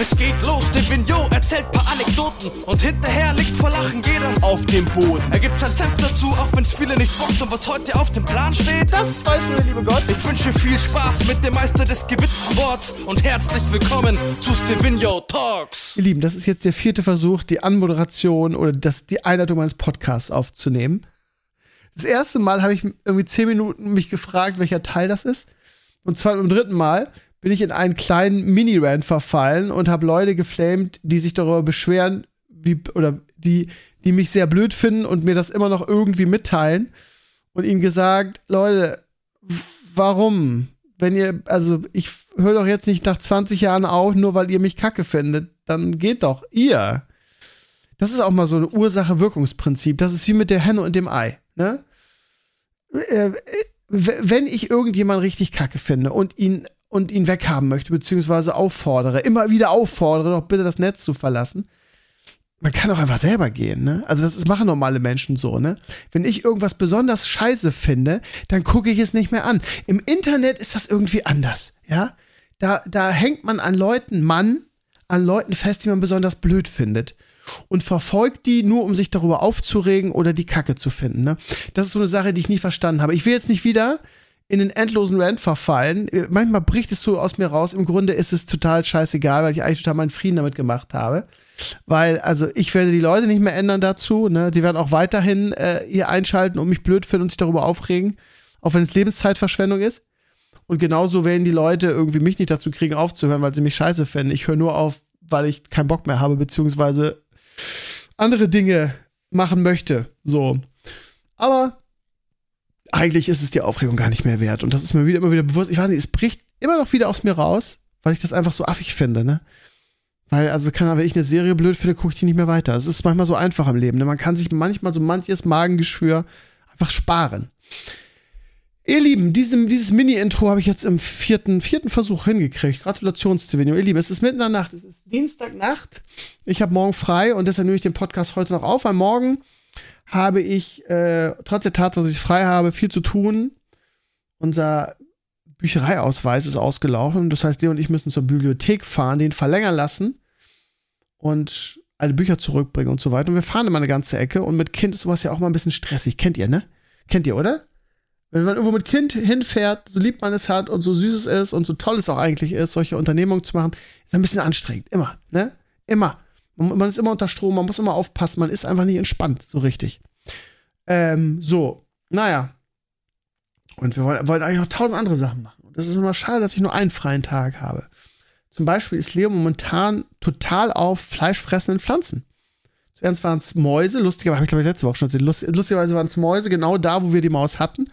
Es geht los, der Vignot erzählt paar Anekdoten und hinterher liegt vor Lachen jeder auf dem Boden. Er gibt sein Senf dazu, auch wenn's viele nicht bockt und was heute auf dem Plan steht. Das weiß nur der liebe Gott. Ich wünsche viel Spaß mit dem Meister des gewitzten Worts und herzlich willkommen zu Stevino Talks. Ihr Lieben, das ist jetzt der vierte Versuch, die Anmoderation oder das, die Einleitung meines Podcasts aufzunehmen. Das erste Mal habe ich irgendwie zehn Minuten mich gefragt, welcher Teil das ist. Und zwar beim dritten Mal bin ich in einen kleinen Mini-Rant verfallen und habe Leute geflamed, die sich darüber beschweren, wie, oder die, die mich sehr blöd finden und mir das immer noch irgendwie mitteilen. Und ihnen gesagt, Leute, warum? Wenn ihr, also ich höre doch jetzt nicht nach 20 Jahren auf, nur weil ihr mich kacke findet. Dann geht doch ihr. Das ist auch mal so ein Ursache-Wirkungsprinzip. Das ist wie mit der Henne und dem Ei. Ne? Äh, wenn ich irgendjemand richtig kacke finde und ihn und ihn weghaben möchte, beziehungsweise auffordere, immer wieder auffordere, doch bitte das Netz zu verlassen. Man kann auch einfach selber gehen, ne? Also das machen normale Menschen so, ne? Wenn ich irgendwas besonders scheiße finde, dann gucke ich es nicht mehr an. Im Internet ist das irgendwie anders, ja? Da, da hängt man an Leuten, Mann, an Leuten fest, die man besonders blöd findet und verfolgt die nur, um sich darüber aufzuregen oder die Kacke zu finden. Ne? Das ist so eine Sache, die ich nie verstanden habe. Ich will jetzt nicht wieder in den endlosen Rant verfallen. Manchmal bricht es so aus mir raus. Im Grunde ist es total scheißegal, weil ich eigentlich total meinen Frieden damit gemacht habe. Weil, also ich werde die Leute nicht mehr ändern dazu. Ne? Die werden auch weiterhin äh, hier einschalten und mich blöd finden und sich darüber aufregen. Auch wenn es Lebenszeitverschwendung ist. Und genauso werden die Leute irgendwie mich nicht dazu kriegen, aufzuhören, weil sie mich scheiße finden. Ich höre nur auf, weil ich keinen Bock mehr habe, beziehungsweise andere Dinge machen möchte. So. Aber eigentlich ist es die Aufregung gar nicht mehr wert. Und das ist mir wieder immer wieder bewusst. Ich weiß nicht, es bricht immer noch wieder aus mir raus, weil ich das einfach so affig finde, ne? Weil, also kann, wenn ich eine Serie blöd finde, gucke ich die nicht mehr weiter. Es ist manchmal so einfach im Leben. Ne? Man kann sich manchmal so manches Magengeschwür einfach sparen. Ihr Lieben, diesem, dieses Mini-Intro habe ich jetzt im vierten, vierten Versuch hingekriegt. Gratulationsvideo. Ihr Lieben, es ist mitten in der Nacht. Es ist Dienstagnacht. Ich habe morgen frei und deshalb nehme ich den Podcast heute noch auf, weil morgen habe ich, äh, trotz der Tatsache, dass ich frei habe, viel zu tun. Unser Büchereiausweis ist ausgelaufen. Das heißt, der und ich müssen zur Bibliothek fahren, den verlängern lassen und alle Bücher zurückbringen und so weiter. Und wir fahren immer eine ganze Ecke und mit Kind ist sowas ja auch mal ein bisschen stressig. Kennt ihr, ne? Kennt ihr, oder? Wenn man irgendwo mit Kind hinfährt, so lieb man es hat und so süß es ist und so toll es auch eigentlich ist, solche Unternehmungen zu machen, ist ein bisschen anstrengend. Immer, ne? Immer. Man, ist immer unter Strom, man muss immer aufpassen, man ist einfach nicht entspannt, so richtig. Ähm, so, naja. Und wir wollten, wollten eigentlich noch tausend andere Sachen machen. Und das ist immer schade, dass ich nur einen freien Tag habe. Zum Beispiel ist Leo momentan total auf fleischfressenden Pflanzen. Zuerst waren es Mäuse, lustigerweise, habe ich glaube ich letzte Woche schon erzählt, Lust, lustigerweise waren es Mäuse, genau da, wo wir die Maus hatten.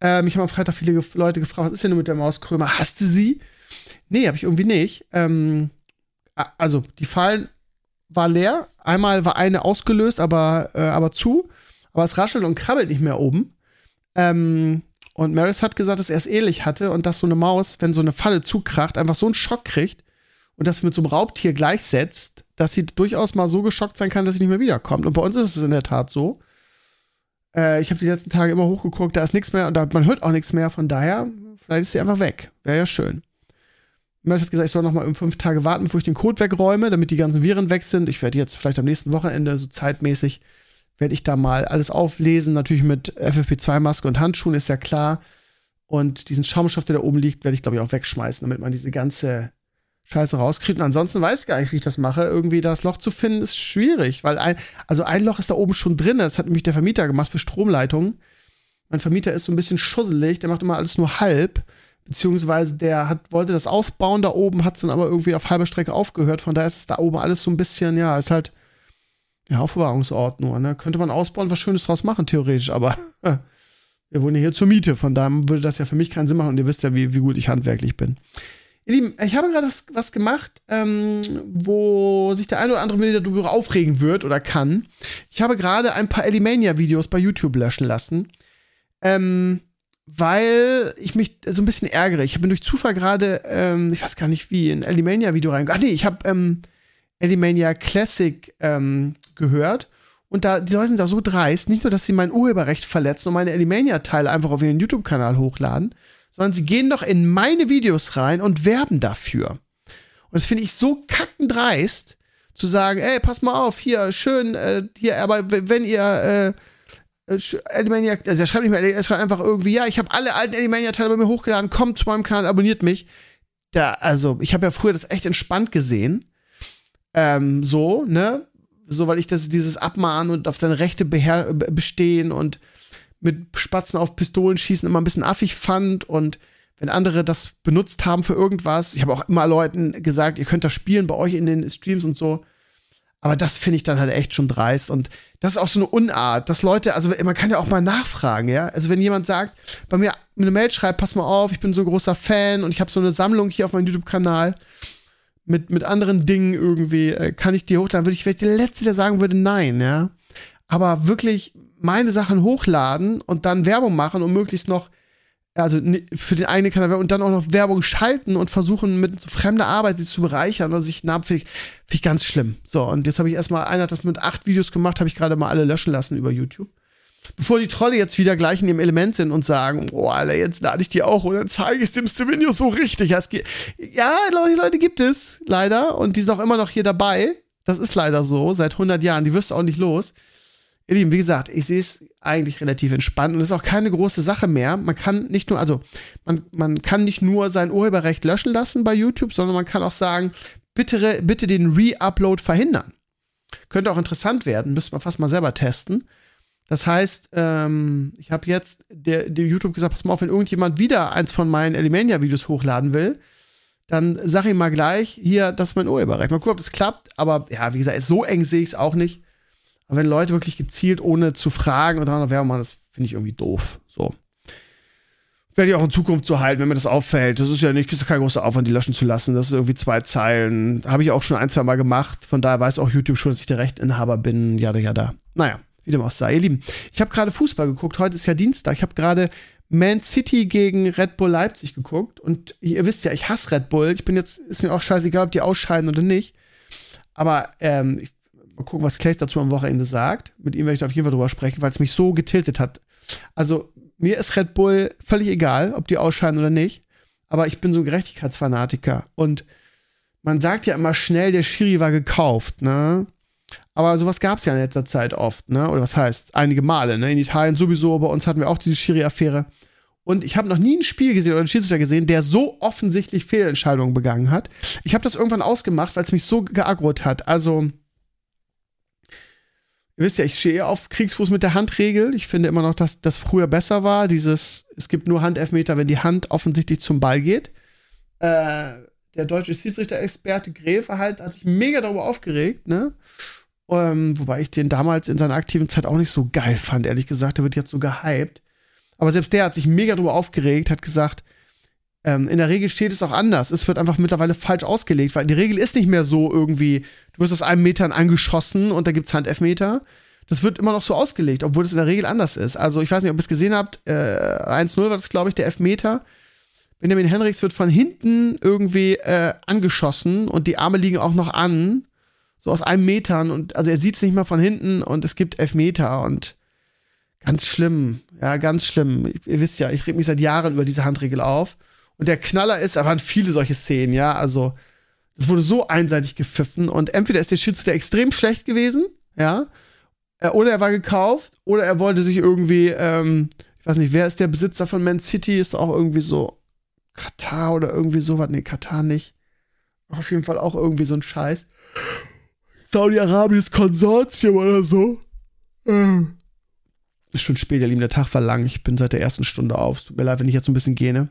Äh, mich haben am Freitag viele Leute gefragt, was ist denn mit der Maus Krömer? Hast du sie? Nee, habe ich irgendwie nicht. Ähm, also, die Fallen war leer. Einmal war eine ausgelöst, aber, äh, aber zu. Aber es raschelt und krabbelt nicht mehr oben. Ähm, und Maris hat gesagt, dass er es ähnlich hatte und dass so eine Maus, wenn so eine Falle zukracht, einfach so einen Schock kriegt und das mit so einem Raubtier gleichsetzt, dass sie durchaus mal so geschockt sein kann, dass sie nicht mehr wiederkommt. Und bei uns ist es in der Tat so. Äh, ich habe die letzten Tage immer hochgeguckt, da ist nichts mehr und da, man hört auch nichts mehr. Von daher, vielleicht ist sie einfach weg. Wäre ja schön. Matt hat gesagt, ich soll noch mal um fünf Tage warten, bevor ich den Code wegräume, damit die ganzen Viren weg sind. Ich werde jetzt vielleicht am nächsten Wochenende, so zeitmäßig, werde ich da mal alles auflesen. Natürlich mit FFP2-Maske und Handschuhen, ist ja klar. Und diesen Schaumstoff, der da oben liegt, werde ich, glaube ich, auch wegschmeißen, damit man diese ganze Scheiße rauskriegt. Und ansonsten weiß ich gar nicht, wie ich das mache. Irgendwie das Loch zu finden, ist schwierig, weil ein, also ein Loch ist da oben schon drin. Das hat nämlich der Vermieter gemacht für Stromleitungen. Mein Vermieter ist so ein bisschen schusselig, der macht immer alles nur halb. Beziehungsweise der hat, wollte das ausbauen da oben, hat es dann aber irgendwie auf halber Strecke aufgehört. Von daher ist es da oben alles so ein bisschen, ja, ist halt, ja, Aufbewahrungsort nur, ne? Könnte man ausbauen, was Schönes draus machen, theoretisch, aber wir wohnen ja hier zur Miete. Von daher würde das ja für mich keinen Sinn machen und ihr wisst ja, wie, wie gut ich handwerklich bin. Ihr Lieben, ich habe gerade was, was, gemacht, ähm, wo sich der eine oder andere wieder darüber aufregen wird oder kann. Ich habe gerade ein paar Elimania-Videos bei YouTube löschen lassen, ähm, weil ich mich so ein bisschen ärgere. Ich bin durch Zufall gerade, ähm, ich weiß gar nicht wie, ein Elimania-Video reingegangen. Ach nee, ich habe ähm, Elimania Classic ähm, gehört. Und da, die Leute sind da so dreist, nicht nur, dass sie mein Urheberrecht verletzen und meine Elimania-Teile einfach auf ihren YouTube-Kanal hochladen, sondern sie gehen doch in meine Videos rein und werben dafür. Und das finde ich so kackendreist, zu sagen, ey, pass mal auf, hier, schön, äh, hier, aber wenn ihr, äh Animaniac, also er schreibt nicht mehr, er schreibt einfach irgendwie, ja, ich habe alle alten Animaniac-Teile bei mir hochgeladen, kommt zu meinem Kanal, abonniert mich. Da, also, ich habe ja früher das echt entspannt gesehen. Ähm, so, ne? So, weil ich das, dieses Abmahnen und auf seine Rechte beher bestehen und mit Spatzen auf Pistolen schießen immer ein bisschen affig fand und wenn andere das benutzt haben für irgendwas. Ich habe auch immer Leuten gesagt, ihr könnt das spielen bei euch in den Streams und so. Aber das finde ich dann halt echt schon dreist. Und das ist auch so eine Unart, dass Leute, also man kann ja auch mal nachfragen, ja. Also wenn jemand sagt, bei mir eine Mail schreibt, pass mal auf, ich bin so ein großer Fan und ich habe so eine Sammlung hier auf meinem YouTube-Kanal mit, mit anderen Dingen irgendwie, äh, kann ich dir hochladen, würde ich vielleicht der Letzte, der sagen würde, nein, ja. Aber wirklich meine Sachen hochladen und dann Werbung machen und möglichst noch also für den eigenen Kanal und dann auch noch Werbung schalten und versuchen mit fremder Arbeit sich zu bereichern oder sich Namen finde ich, ganz schlimm. So, und jetzt habe ich erstmal, einer hat das mit acht Videos gemacht, habe ich gerade mal alle löschen lassen über YouTube. Bevor die Trolle jetzt wieder gleich in ihrem Element sind und sagen, oh, Alter, jetzt lade ich die auch und dann zeige ich dem Stevenio so richtig. Ja, Leute, Leute gibt es, leider. Und die sind auch immer noch hier dabei. Das ist leider so, seit 100 Jahren. Die wirst du auch nicht los. Ihr Lieben, wie gesagt, ich sehe es eigentlich relativ entspannt und es ist auch keine große Sache mehr. Man kann nicht nur, also man, man kann nicht nur sein Urheberrecht löschen lassen bei YouTube, sondern man kann auch sagen, bitte, bitte den Re-Upload verhindern. Könnte auch interessant werden, müsste man fast mal selber testen. Das heißt, ähm, ich habe jetzt der, der YouTube gesagt, pass mal auf, wenn irgendjemand wieder eins von meinen Elemania-Videos hochladen will, dann sag ihm mal gleich, hier, das ist mein Urheberrecht. Mal gucken, ob das klappt, aber ja, wie gesagt, so eng sehe ich es auch nicht. Aber wenn Leute wirklich gezielt, ohne zu fragen und dann Werbung machen, das finde ich irgendwie doof. So. Werde ich auch in Zukunft so halten, wenn mir das auffällt. Das ist ja nicht, ist kein großer Aufwand, die löschen zu lassen. Das ist irgendwie zwei Zeilen. Habe ich auch schon ein, zwei Mal gemacht. Von daher weiß auch YouTube schon, dass ich der Rechtinhaber bin. Jada, jada. Naja, wie dem auch sei. Ihr Lieben, ich habe gerade Fußball geguckt. Heute ist ja Dienstag. Ich habe gerade Man City gegen Red Bull Leipzig geguckt. Und ihr wisst ja, ich hasse Red Bull. Ich bin jetzt, ist mir auch scheißegal, ob die ausscheiden oder nicht. Aber ähm, ich Mal gucken, was Clays dazu am Wochenende sagt. Mit ihm werde ich da auf jeden Fall drüber sprechen, weil es mich so getiltet hat. Also, mir ist Red Bull völlig egal, ob die ausscheiden oder nicht. Aber ich bin so ein Gerechtigkeitsfanatiker. Und man sagt ja immer schnell, der Schiri war gekauft, ne? Aber sowas gab es ja in letzter Zeit oft, ne? Oder was heißt? Einige Male, ne? In Italien sowieso, bei uns hatten wir auch diese Schiri-Affäre. Und ich habe noch nie ein Spiel gesehen oder einen Schiedsrichter gesehen, der so offensichtlich Fehlentscheidungen begangen hat. Ich habe das irgendwann ausgemacht, weil es mich so geaggrot hat. Also, Ihr wisst ja, ich stehe auf Kriegsfuß mit der Handregel. Ich finde immer noch, dass das früher besser war. Dieses, es gibt nur Handelfmeter, wenn die Hand offensichtlich zum Ball geht. Äh, der deutsche Schiedsrichter-Experte Gräfe halt hat sich mega darüber aufgeregt, ne? Ähm, wobei ich den damals in seiner aktiven Zeit auch nicht so geil fand, ehrlich gesagt. Der wird jetzt so gehypt. Aber selbst der hat sich mega darüber aufgeregt, hat gesagt, ähm, in der Regel steht es auch anders. Es wird einfach mittlerweile falsch ausgelegt, weil die Regel ist nicht mehr so irgendwie, du wirst aus einem Metern angeschossen und da gibt es Handelfmeter. Das wird immer noch so ausgelegt, obwohl es in der Regel anders ist. Also ich weiß nicht, ob ihr es gesehen habt, äh, 1-0 war das, glaube ich, der Elfmeter. Benjamin Henrichs wird von hinten irgendwie äh, angeschossen und die Arme liegen auch noch an, so aus einem Metern und also er sieht es nicht mal von hinten und es gibt Elfmeter und ganz schlimm, ja, ganz schlimm. Ihr wisst ja, ich reg mich seit Jahren über diese Handregel auf. Und der Knaller ist, da waren viele solche Szenen, ja. Also, es wurde so einseitig gepfiffen und entweder ist der Schiedsrichter extrem schlecht gewesen, ja, äh, oder er war gekauft, oder er wollte sich irgendwie, ähm, ich weiß nicht, wer ist der Besitzer von Man City? Ist auch irgendwie so Katar oder irgendwie sowas. Nee, Katar nicht. Auf jeden Fall auch irgendwie so ein Scheiß. Saudi-Arabisches Konsortium oder so. Ähm. Ist schon spät, ihr Lieben, der Tag war lang. Ich bin seit der ersten Stunde auf. Tut mir leid, wenn ich jetzt ein bisschen gähne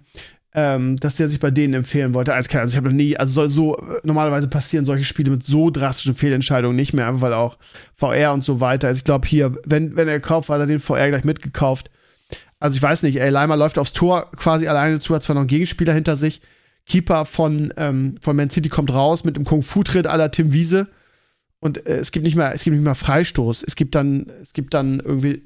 ähm, dass der sich bei denen empfehlen wollte. Also, also ich habe noch nie, also so, normalerweise passieren solche Spiele mit so drastischen Fehlentscheidungen nicht mehr, einfach weil auch VR und so weiter. Also ich glaube hier, wenn, wenn er kauft, hat er den VR gleich mitgekauft. Also ich weiß nicht, ey, Leimer läuft aufs Tor quasi alleine zu, hat zwar noch einen Gegenspieler hinter sich. Keeper von, ähm, von Man City kommt raus mit einem Kung-Fu-Tritt aller Tim Wiese. Und äh, es gibt nicht mehr, es gibt nicht mehr Freistoß. Es gibt dann, es gibt dann irgendwie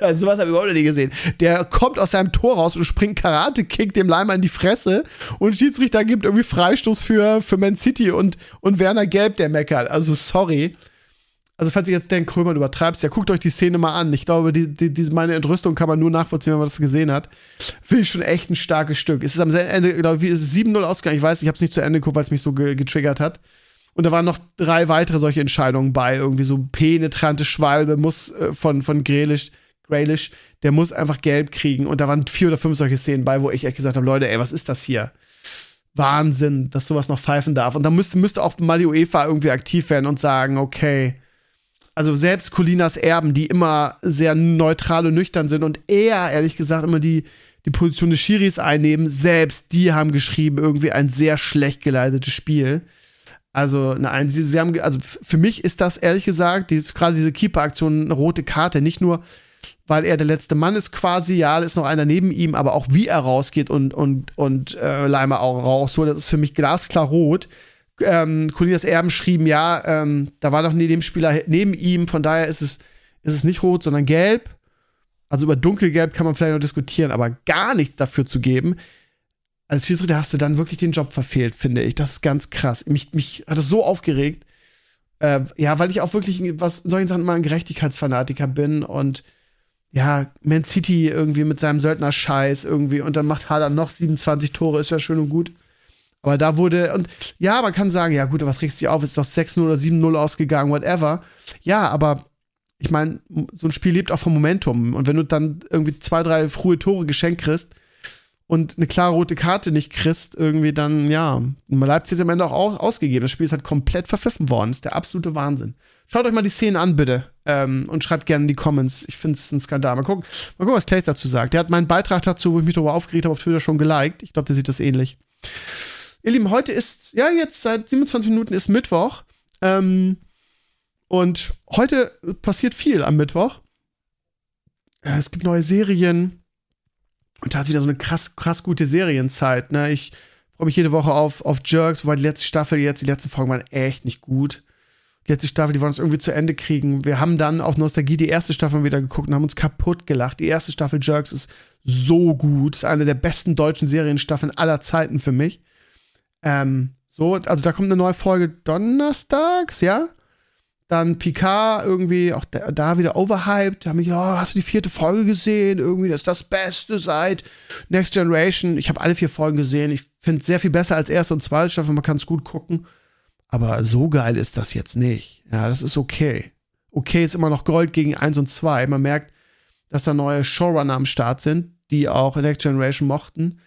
also sowas habe ich überhaupt noch nie gesehen. Der kommt aus seinem Tor raus und springt Karate-Kick dem Leimer in die Fresse und Schiedsrichter gibt irgendwie Freistoß für, für Man City und, und Werner Gelb, der meckert. Also sorry. Also, falls ihr jetzt denkt, Krömer, übertreibst, ja, guckt euch die Szene mal an. Ich glaube, die, die, die, meine Entrüstung kann man nur nachvollziehen, wenn man das gesehen hat. Finde ich schon echt ein starkes Stück. Es ist am Ende, glaube ich, ist es 7-0 ausgegangen. Ich weiß, ich habe es nicht zu Ende geguckt, weil es mich so ge getriggert hat. Und da waren noch drei weitere solche Entscheidungen bei. Irgendwie so penetrante Schwalbe muss äh, von, von Grelish, Graylish, der muss einfach gelb kriegen. Und da waren vier oder fünf solche Szenen bei, wo ich echt gesagt habe, Leute, ey, was ist das hier? Wahnsinn, dass sowas noch pfeifen darf. Und da müsste, müsste auch mal die UEFA irgendwie aktiv werden und sagen, okay, also selbst Colinas Erben, die immer sehr neutral und nüchtern sind und eher, ehrlich gesagt, immer die, die Position des Schiris einnehmen, selbst die haben geschrieben, irgendwie ein sehr schlecht geleitetes Spiel. Also, nein, sie, sie haben, also für mich ist das ehrlich gesagt, dieses, gerade diese Keeper-Aktion eine rote Karte. Nicht nur, weil er der letzte Mann ist quasi, ja, da ist noch einer neben ihm, aber auch wie er rausgeht und, und, und äh, Leimer auch raus, so, das ist für mich glasklar rot. Ähm, Colinas Erben schrieben, ja, ähm, da war doch neben dem Spieler neben ihm, von daher ist es, ist es nicht rot, sondern gelb. Also über dunkelgelb kann man vielleicht noch diskutieren, aber gar nichts dafür zu geben, als Schiedsrichter hast du dann wirklich den Job verfehlt, finde ich. Das ist ganz krass. Mich, mich hat das so aufgeregt. Äh, ja, weil ich auch wirklich, was solchen Sachen immer ein Gerechtigkeitsfanatiker bin und ja, Man City irgendwie mit seinem Söldner-Scheiß irgendwie und dann macht Haaland noch 27 Tore, ist ja schön und gut. Aber da wurde, und ja, man kann sagen, ja gut, was regst du auf? Ist doch 6-0 oder 7-0 ausgegangen, whatever. Ja, aber ich meine, so ein Spiel lebt auch vom Momentum. Und wenn du dann irgendwie zwei, drei frühe Tore geschenkt kriegst, und eine klare rote Karte nicht kriegst, irgendwie dann, ja, Leipzig ist am Ende auch ausgegeben. Das Spiel ist halt komplett verpfiffen worden. Das ist der absolute Wahnsinn. Schaut euch mal die Szenen an, bitte. Ähm, und schreibt gerne in die Comments. Ich finde es ein Skandal. Mal gucken, mal gucken, was Clays dazu sagt. Der hat meinen Beitrag dazu, wo ich mich darüber aufgeregt habe, auf Twitter schon geliked. Ich glaube, der sieht das ähnlich. Ihr Lieben, heute ist, ja, jetzt seit 27 Minuten ist Mittwoch. Ähm, und heute passiert viel am Mittwoch. Ja, es gibt neue Serien und da ist wieder so eine krass, krass gute Serienzeit. Ne? Ich freue mich jede Woche auf, auf Jerks, wobei die letzte Staffel jetzt, die letzten Folgen waren echt nicht gut. Die letzte Staffel, die wollen es irgendwie zu Ende kriegen. Wir haben dann auf Nostalgie die erste Staffel wieder geguckt und haben uns kaputt gelacht. Die erste Staffel Jerks ist so gut. Ist eine der besten deutschen Serienstaffeln aller Zeiten für mich. Ähm, so, also da kommt eine neue Folge donnerstags, ja? Dann Picard irgendwie, auch da, da wieder overhyped. Da haben mich, oh, hast du die vierte Folge gesehen? Irgendwie, das ist das Beste seit Next Generation. Ich habe alle vier Folgen gesehen. Ich finde es sehr viel besser als erste und zweite Staffel. Man kann es gut gucken. Aber so geil ist das jetzt nicht. Ja, das ist okay. Okay ist immer noch Gold gegen 1 und 2. Man merkt, dass da neue Showrunner am Start sind, die auch Next Generation mochten.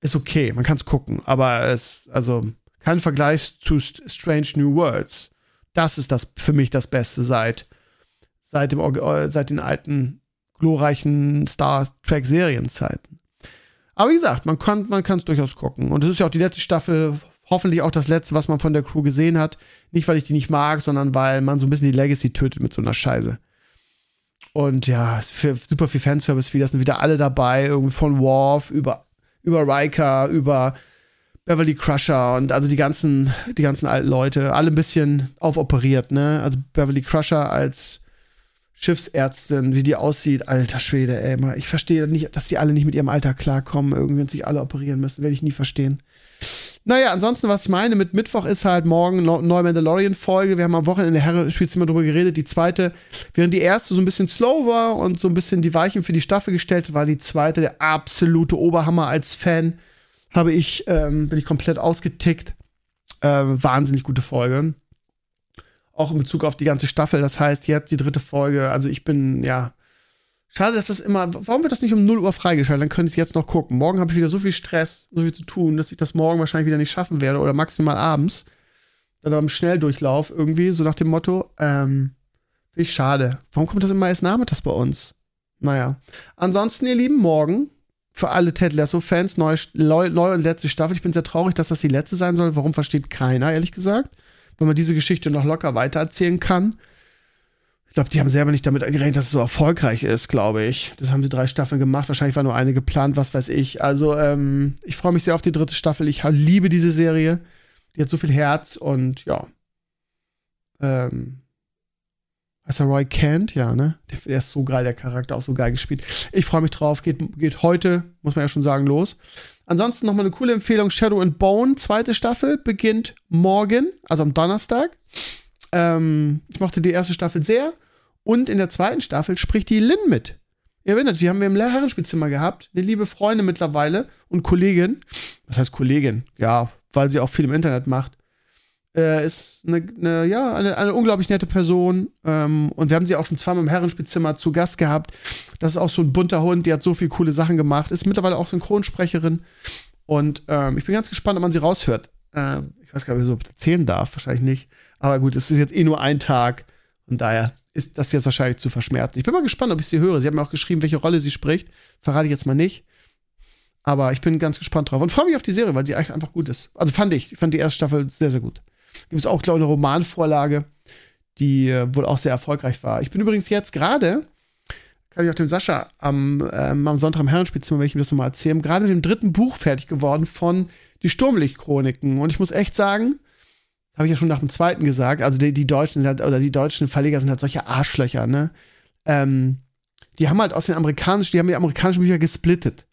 Ist okay, man kann es gucken. Aber es, also, kein Vergleich zu Strange New Worlds das ist das für mich das Beste seit, seit, dem, äh, seit den alten, glorreichen Star Trek-Serienzeiten. Aber wie gesagt, man kann man es durchaus gucken. Und es ist ja auch die letzte Staffel, hoffentlich auch das letzte, was man von der Crew gesehen hat. Nicht, weil ich die nicht mag, sondern weil man so ein bisschen die Legacy tötet mit so einer Scheiße. Und ja, super viel Fanservice wieder sind wieder alle dabei, irgendwie von Worf über, über Riker, über Beverly Crusher und also die ganzen, die ganzen alten Leute, alle ein bisschen aufoperiert, ne? Also Beverly Crusher als Schiffsärztin, wie die aussieht, alter Schwede, ey, mal, ich verstehe nicht, dass die alle nicht mit ihrem Alter klarkommen, irgendwie und sich alle operieren müssen, werde ich nie verstehen. Naja, ansonsten, was ich meine mit Mittwoch ist halt morgen neue Mandalorian-Folge. Wir haben am Wochenende Herren-Spielzimmer drüber geredet. Die zweite, während die erste so ein bisschen slow war und so ein bisschen die Weichen für die Staffel gestellt, war die zweite der absolute Oberhammer als Fan habe ich, ähm, bin ich komplett ausgetickt. Ähm, wahnsinnig gute Folge. Auch in Bezug auf die ganze Staffel. Das heißt, jetzt die dritte Folge. Also ich bin, ja. Schade, dass das immer. Warum wird das nicht um 0 Uhr freigeschaltet? Dann könnte ich es jetzt noch gucken. Morgen habe ich wieder so viel Stress, so viel zu tun, dass ich das morgen wahrscheinlich wieder nicht schaffen werde oder maximal abends. Dann aber im Schnelldurchlauf irgendwie, so nach dem Motto. Ähm, Finde ich schade. Warum kommt das immer erst nachmittags bei uns? Naja. Ansonsten, ihr Lieben, morgen für alle Ted Lasso-Fans, neue, neue und letzte Staffel. Ich bin sehr traurig, dass das die letzte sein soll. Warum versteht keiner, ehrlich gesagt? Weil man diese Geschichte noch locker weitererzählen kann. Ich glaube, die haben selber nicht damit gerechnet, dass es so erfolgreich ist, glaube ich. Das haben sie drei Staffeln gemacht. Wahrscheinlich war nur eine geplant, was weiß ich. Also, ähm, ich freue mich sehr auf die dritte Staffel. Ich liebe diese Serie. Die hat so viel Herz und ja. Ähm, Heißt er Roy Kent? Ja, ne? Der, der, ist so geil, der Charakter, auch so geil gespielt. Ich freue mich drauf. Geht, geht heute, muss man ja schon sagen, los. Ansonsten nochmal eine coole Empfehlung: Shadow and Bone, zweite Staffel, beginnt morgen, also am Donnerstag. Ähm, ich mochte die erste Staffel sehr. Und in der zweiten Staffel spricht die Lynn mit. Ihr erinnert, wir haben wir im Herrenspielzimmer gehabt, eine liebe Freundin mittlerweile und Kollegin. Was heißt Kollegin? Ja, weil sie auch viel im Internet macht. Äh, ist eine, eine, ja, eine, eine unglaublich nette Person. Ähm, und wir haben sie auch schon zweimal im Herrenspielzimmer zu Gast gehabt. Das ist auch so ein bunter Hund, die hat so viele coole Sachen gemacht. Ist mittlerweile auch Synchronsprecherin. Und ähm, ich bin ganz gespannt, ob man sie raushört. Äh, ich weiß gar nicht, ob ich so erzählen darf, wahrscheinlich nicht. Aber gut, es ist jetzt eh nur ein Tag. Und daher ist das jetzt wahrscheinlich zu verschmerzen. Ich bin mal gespannt, ob ich sie höre. Sie haben mir auch geschrieben, welche Rolle sie spricht. Verrate ich jetzt mal nicht. Aber ich bin ganz gespannt drauf und freue mich auf die Serie, weil sie eigentlich einfach gut ist. Also fand ich. Ich fand die erste Staffel sehr, sehr gut. Gibt es auch, glaube ich, eine Romanvorlage, die äh, wohl auch sehr erfolgreich war. Ich bin übrigens jetzt gerade, kann ich auch dem Sascha am, ähm, am Sonntag im Herrenspielzimmer, wenn ich ihm das nochmal erzählen, gerade mit dem dritten Buch fertig geworden von Die Sturmlichtchroniken. Und ich muss echt sagen, habe ich ja schon nach dem zweiten gesagt. Also die, die Deutschen halt, oder die deutschen Verleger sind halt solche Arschlöcher, ne? Ähm, die haben halt aus den amerikanischen, die haben die amerikanischen Bücher gesplittet.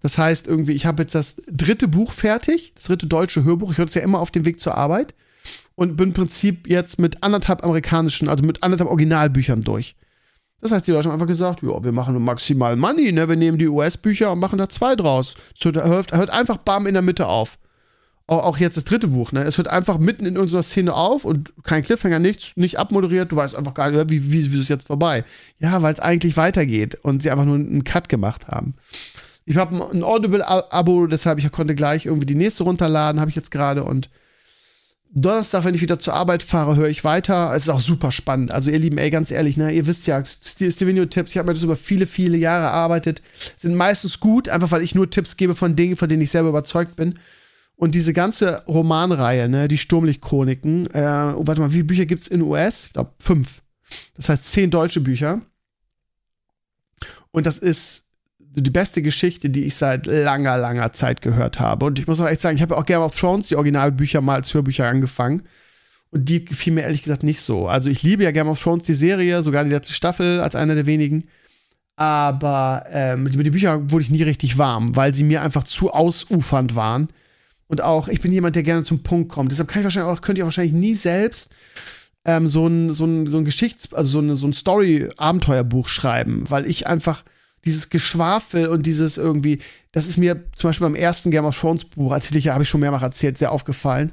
Das heißt, irgendwie, ich habe jetzt das dritte Buch fertig, das dritte deutsche Hörbuch. Ich höre es ja immer auf dem Weg zur Arbeit und bin im Prinzip jetzt mit anderthalb amerikanischen, also mit anderthalb Originalbüchern durch. Das heißt, die Leute haben einfach gesagt, ja, wir machen maximal Money, ne? Wir nehmen die US-Bücher und machen da zwei draus. Es hört, hört einfach bam in der Mitte auf auch jetzt das dritte Buch, ne? Es hört einfach mitten in unserer Szene auf und kein Cliffhanger, nichts, nicht abmoderiert, du weißt einfach gar nicht, wie, wie, wie ist es jetzt vorbei? Ja, weil es eigentlich weitergeht und sie einfach nur einen Cut gemacht haben. Ich habe ein Audible-Abo, deshalb ich konnte gleich irgendwie die nächste runterladen, habe ich jetzt gerade und Donnerstag, wenn ich wieder zur Arbeit fahre, höre ich weiter. Es ist auch super spannend. Also, ihr Lieben, ey, ganz ehrlich, ne, ihr wisst ja, Stevenio-Tipps, ich habe mir das über viele, viele Jahre erarbeitet, sind meistens gut, einfach weil ich nur Tipps gebe von Dingen, von denen ich selber überzeugt bin. Und diese ganze Romanreihe, ne, die Sturmlichtchroniken, äh, oh, warte mal, wie viele Bücher gibt es in US? Ich glaube, fünf. Das heißt, zehn deutsche Bücher. Und das ist die beste Geschichte, die ich seit langer, langer Zeit gehört habe. Und ich muss auch echt sagen, ich habe auch Game of Thrones, die Originalbücher, mal als Hörbücher angefangen. Und die gefiel mir ehrlich gesagt nicht so. Also ich liebe ja Game of Thrones, die Serie, sogar die letzte Staffel als einer der wenigen. Aber ähm, mit den Büchern wurde ich nie richtig warm, weil sie mir einfach zu ausufernd waren. Und auch, ich bin jemand, der gerne zum Punkt kommt. Deshalb kann ich wahrscheinlich auch, könnt ihr wahrscheinlich nie selbst ähm, so ein, so ein, so ein Geschichts-, also so, eine, so ein Story-Abenteuerbuch schreiben, weil ich einfach dieses Geschwafel und dieses irgendwie, das ist mir zum Beispiel beim ersten Game of Thrones Buch, erzähle ich ja, habe ich schon mehrmals erzählt, sehr aufgefallen.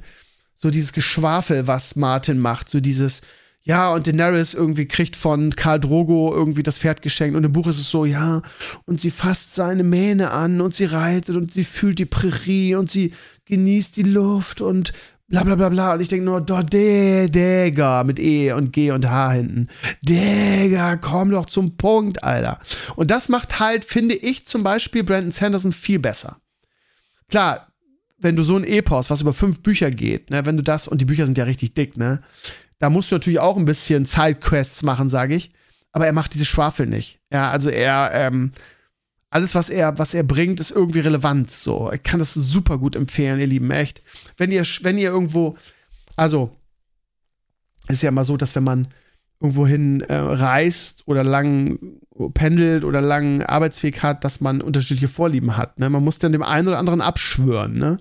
So dieses Geschwafel, was Martin macht, so dieses, ja, und Daenerys irgendwie kriegt von Karl Drogo irgendwie das Pferd geschenkt und im Buch ist es so, ja, und sie fasst seine Mähne an und sie reitet und sie fühlt die Prärie und sie genießt die Luft und bla bla bla bla. Und ich denke nur, doch, Digga, mit E und G und H hinten. Digga, komm doch zum Punkt, Alter. Und das macht halt, finde ich, zum Beispiel Brandon Sanderson viel besser. Klar, wenn du so ein Epos, was über fünf Bücher geht, ne, wenn du das, und die Bücher sind ja richtig dick, ne, da musst du natürlich auch ein bisschen Sidequests machen, sage ich. Aber er macht diese Schwafel nicht. Ja, also er, ähm, alles, was er, was er bringt, ist irgendwie relevant. So, ich kann das super gut empfehlen, ihr Lieben, echt. Wenn ihr, wenn ihr irgendwo, also, ist ja immer so, dass wenn man irgendwohin äh, reist oder lang pendelt oder langen Arbeitsweg hat, dass man unterschiedliche Vorlieben hat. Ne? Man muss dann dem einen oder anderen abschwören. Ne?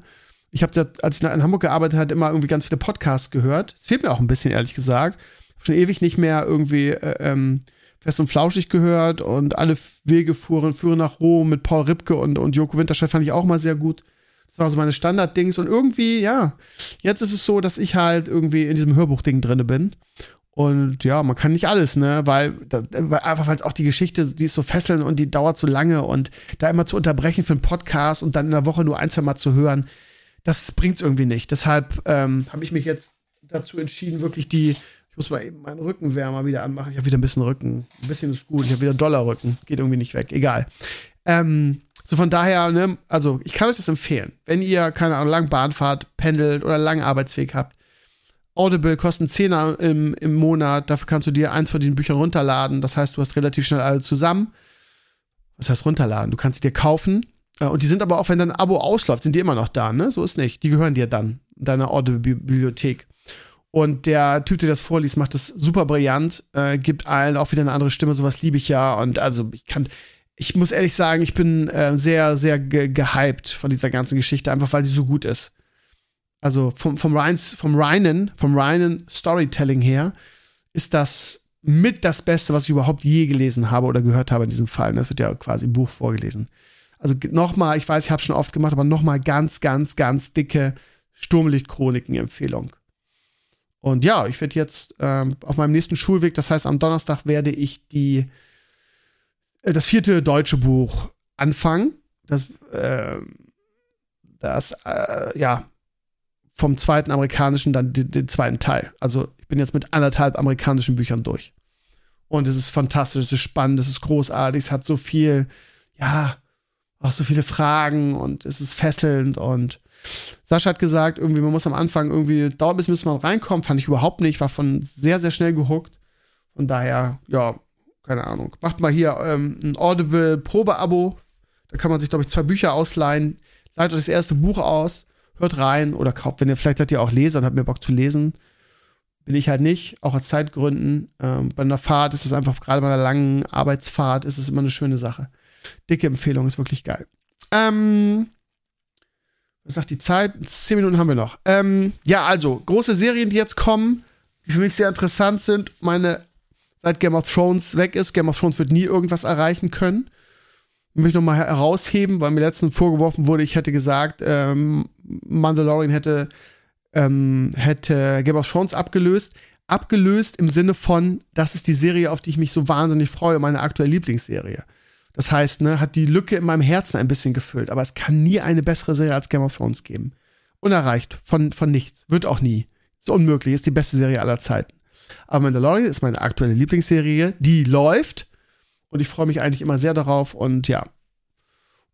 Ich habe, als ich in Hamburg gearbeitet habe, immer irgendwie ganz viele Podcasts gehört. Es fehlt mir auch ein bisschen, ehrlich gesagt. Habe schon ewig nicht mehr irgendwie äh, ähm, Fest und Flauschig gehört und alle Wege fuhren, führen nach Rom mit Paul Ripke und, und Joko Winterscheid fand ich auch mal sehr gut. Das war so meine Standarddings und irgendwie, ja, jetzt ist es so, dass ich halt irgendwie in diesem Hörbuchding drinne bin. Und ja, man kann nicht alles, ne, weil, weil einfach weil es auch die Geschichte, die ist so fesselnd und die dauert so lange und da immer zu unterbrechen für einen Podcast und dann in der Woche nur ein, zwei Mal zu hören, das bringt es irgendwie nicht. Deshalb ähm, habe ich mich jetzt dazu entschieden, wirklich die ich muss mal eben meinen Rückenwärmer wieder anmachen. Ich habe wieder ein bisschen Rücken. Ein bisschen ist gut. Ich habe wieder Dollarrücken. Geht irgendwie nicht weg. Egal. Ähm, so von daher, ne, also ich kann euch das empfehlen. Wenn ihr, keine Ahnung, lang Bahn fahrt, pendelt oder langen Arbeitsweg habt, Audible kostet 10 im, im Monat. Dafür kannst du dir eins von diesen Büchern runterladen. Das heißt, du hast relativ schnell alle zusammen. Was heißt runterladen? Du kannst dir kaufen. Und die sind aber auch, wenn dein Abo ausläuft, sind die immer noch da, ne? So ist nicht. Die gehören dir dann, deiner Audible-Bibliothek. Und der Typ, der das vorliest, macht das super brillant, äh, gibt allen auch wieder eine andere Stimme, sowas liebe ich ja. Und also ich kann, ich muss ehrlich sagen, ich bin äh, sehr, sehr ge gehypt von dieser ganzen Geschichte, einfach weil sie so gut ist. Also vom, vom, Rhines, vom Rhinen, vom Rhinen Storytelling her, ist das mit das Beste, was ich überhaupt je gelesen habe oder gehört habe in diesem Fall. Das wird ja quasi im Buch vorgelesen. Also nochmal, ich weiß, ich habe schon oft gemacht, aber nochmal ganz, ganz, ganz dicke Sturmlicht-Chroniken-Empfehlung. Und ja, ich werde jetzt ähm, auf meinem nächsten Schulweg, das heißt am Donnerstag werde ich die äh, das vierte deutsche Buch anfangen. Das, äh, das äh, ja, vom zweiten amerikanischen dann den, den, zweiten Teil. Also ich bin jetzt mit anderthalb amerikanischen Büchern durch. Und es ist fantastisch, es ist spannend, es ist großartig, es hat so viel, ja, auch so viele Fragen und es ist fesselnd und Sascha hat gesagt, irgendwie, man muss am Anfang irgendwie, dauert bis, man reinkommt, fand ich überhaupt nicht, war von sehr, sehr schnell gehuckt. Von daher, ja, keine Ahnung. Macht mal hier ähm, ein Audible Probeabo. Da kann man sich, glaube ich, zwei Bücher ausleihen. Leitet das erste Buch aus, hört rein oder kauft, wenn ihr, vielleicht seid ihr auch Leser und habt mir Bock zu lesen. Bin ich halt nicht, auch aus Zeitgründen. Ähm, bei einer Fahrt ist es einfach, gerade bei einer langen Arbeitsfahrt, ist es immer eine schöne Sache. Dicke Empfehlung, ist wirklich geil. Ähm, was sagt die Zeit? Zehn Minuten haben wir noch. Ähm, ja, also, große Serien, die jetzt kommen, die für mich sehr interessant sind. Meine, seit Game of Thrones weg ist, Game of Thrones wird nie irgendwas erreichen können. Ich möchte nochmal herausheben, weil mir letztens vorgeworfen wurde, ich hätte gesagt, ähm, Mandalorian hätte, ähm, hätte Game of Thrones abgelöst. Abgelöst im Sinne von, das ist die Serie, auf die ich mich so wahnsinnig freue, meine aktuelle Lieblingsserie. Das heißt, ne, hat die Lücke in meinem Herzen ein bisschen gefüllt. Aber es kann nie eine bessere Serie als Game of Thrones geben. Unerreicht. Von, von nichts. Wird auch nie. Ist unmöglich. Ist die beste Serie aller Zeiten. Aber Mandalorian ist meine aktuelle Lieblingsserie. Die läuft. Und ich freue mich eigentlich immer sehr darauf. Und ja,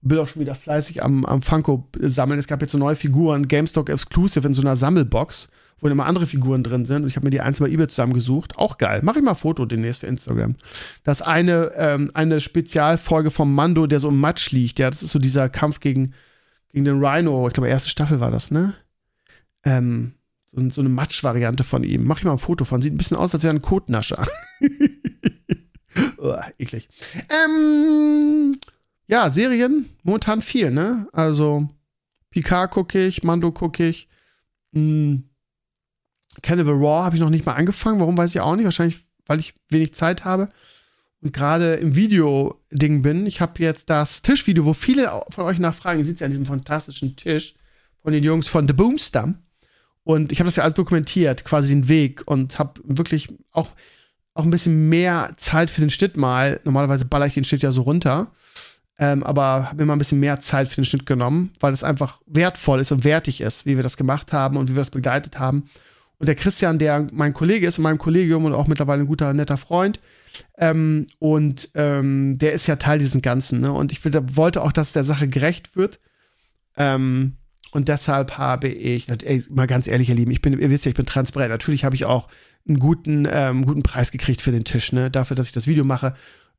bin auch schon wieder fleißig am, am Funko sammeln. Es gab jetzt so neue Figuren, GameStop Exclusive in so einer Sammelbox wo immer andere Figuren drin sind. Und ich habe mir die einzeln bei eBay zusammengesucht. Auch geil. Mache ich mal ein Foto demnächst für Instagram. Das eine, ähm, eine Spezialfolge vom Mando, der so im Matsch liegt. Ja, das ist so dieser Kampf gegen, gegen den Rhino. Ich glaube, erste Staffel war das, ne? Ähm, so, so eine Matsch-Variante von ihm. Mach ich mal ein Foto von. Sieht ein bisschen aus, als wäre ein Kotnascher. oh, eklig. Ähm, ja, Serien, momentan viel, ne? Also, Picard gucke ich, Mando gucke ich. Hm, Cannibal Raw habe ich noch nicht mal angefangen. Warum weiß ich auch nicht. Wahrscheinlich, weil ich wenig Zeit habe und gerade im Video-Ding bin. Ich habe jetzt das Tischvideo, wo viele von euch nachfragen. Ihr seht ja an diesem fantastischen Tisch von den Jungs von The Boomstam. Und ich habe das ja alles dokumentiert, quasi den Weg und habe wirklich auch, auch ein bisschen mehr Zeit für den Schnitt mal. Normalerweise baller ich den Schnitt ja so runter. Ähm, aber habe mir mal ein bisschen mehr Zeit für den Schnitt genommen, weil es einfach wertvoll ist und wertig ist, wie wir das gemacht haben und wie wir das begleitet haben. Und der Christian, der mein Kollege ist in meinem Kollegium und auch mittlerweile ein guter, netter Freund, ähm, und ähm, der ist ja Teil dieses Ganzen. Ne? Und ich will, wollte auch, dass der Sache gerecht wird. Ähm, und deshalb habe ich, ey, mal ganz ehrlich, ihr Lieben, ich bin, ihr wisst ja, ich bin transparent. Natürlich habe ich auch einen guten, ähm, guten Preis gekriegt für den Tisch, ne? Dafür, dass ich das Video mache.